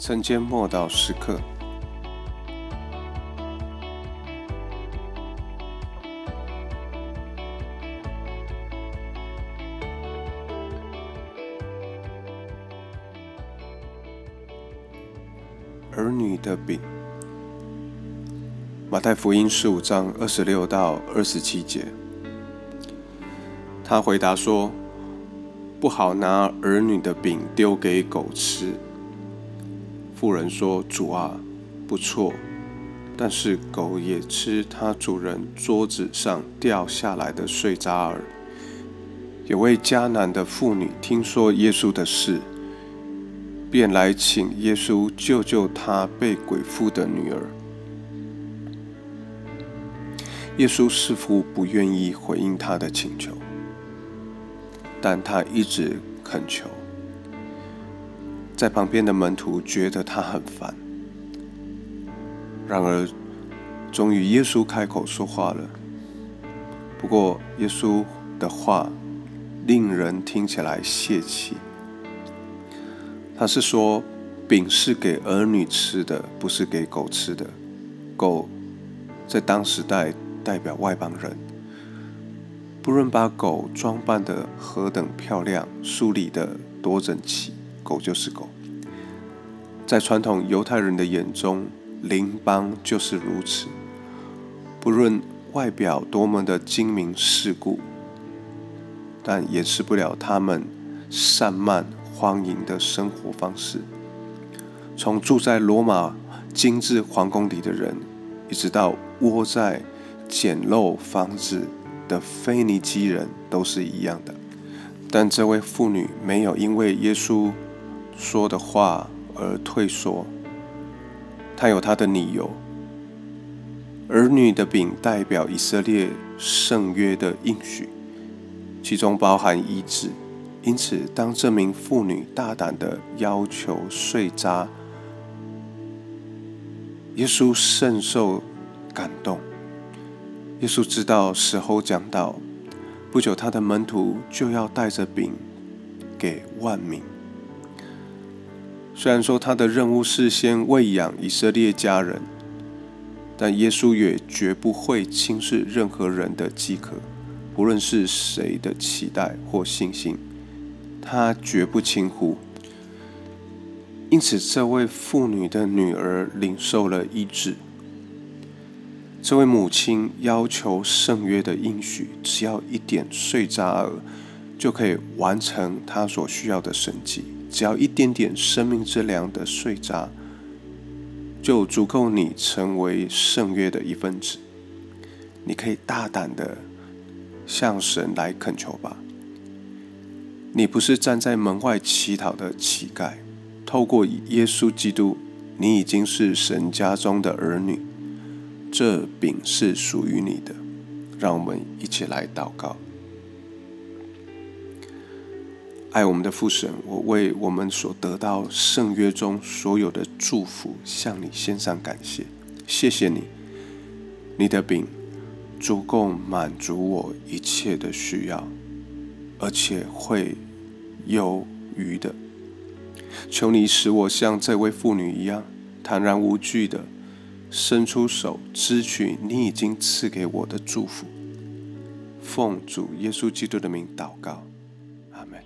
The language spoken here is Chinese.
晨间默祷时刻，儿女的饼。马太福音十五章二十六到二十七节，他回答说：“不好拿儿女的饼丢给狗吃。”妇人说：“主啊，不错，但是狗也吃它主人桌子上掉下来的碎渣儿。”有位迦南的妇女听说耶稣的事，便来请耶稣救救她被鬼附的女儿。耶稣似乎不愿意回应她的请求，但他一直恳求。在旁边的门徒觉得他很烦，然而，终于耶稣开口说话了。不过，耶稣的话令人听起来泄气。他是说，饼是给儿女吃的，不是给狗吃的。狗在当时代代表外邦人，不论把狗装扮的何等漂亮，梳理的多整齐。狗就是狗，在传统犹太人的眼中，邻邦就是如此。不论外表多么的精明世故，但掩饰不了他们散漫荒淫的生活方式。从住在罗马精致皇宫里的人，一直到窝在简陋房子的腓尼基人，都是一样的。但这位妇女没有因为耶稣。说的话而退缩，他有他的理由。儿女的饼代表以色列圣约的应许，其中包含医治。因此，当这名妇女大胆的要求碎渣，耶稣甚受感动。耶稣知道时候将到，不久他的门徒就要带着饼给万民。虽然说他的任务是先喂养以色列家人，但耶稣也绝不会轻视任何人的饥渴，不论是谁的期待或信心，他绝不轻忽。因此，这位妇女的女儿领受了医治。这位母亲要求圣约的应许，只要一点碎渣儿，就可以完成她所需要的神迹。只要一点点生命之粮的碎渣，就足够你成为圣约的一份子。你可以大胆的向神来恳求吧。你不是站在门外乞讨的乞丐，透过耶稣基督，你已经是神家中的儿女。这饼是属于你的。让我们一起来祷告。爱我们的父神，我为我们所得到圣约中所有的祝福，向你献上感谢。谢谢你，你的饼足够满足我一切的需要，而且会有余的。求你使我像这位妇女一样，坦然无惧的伸出手，支取你已经赐给我的祝福。奉主耶稣基督的名祷告。阿门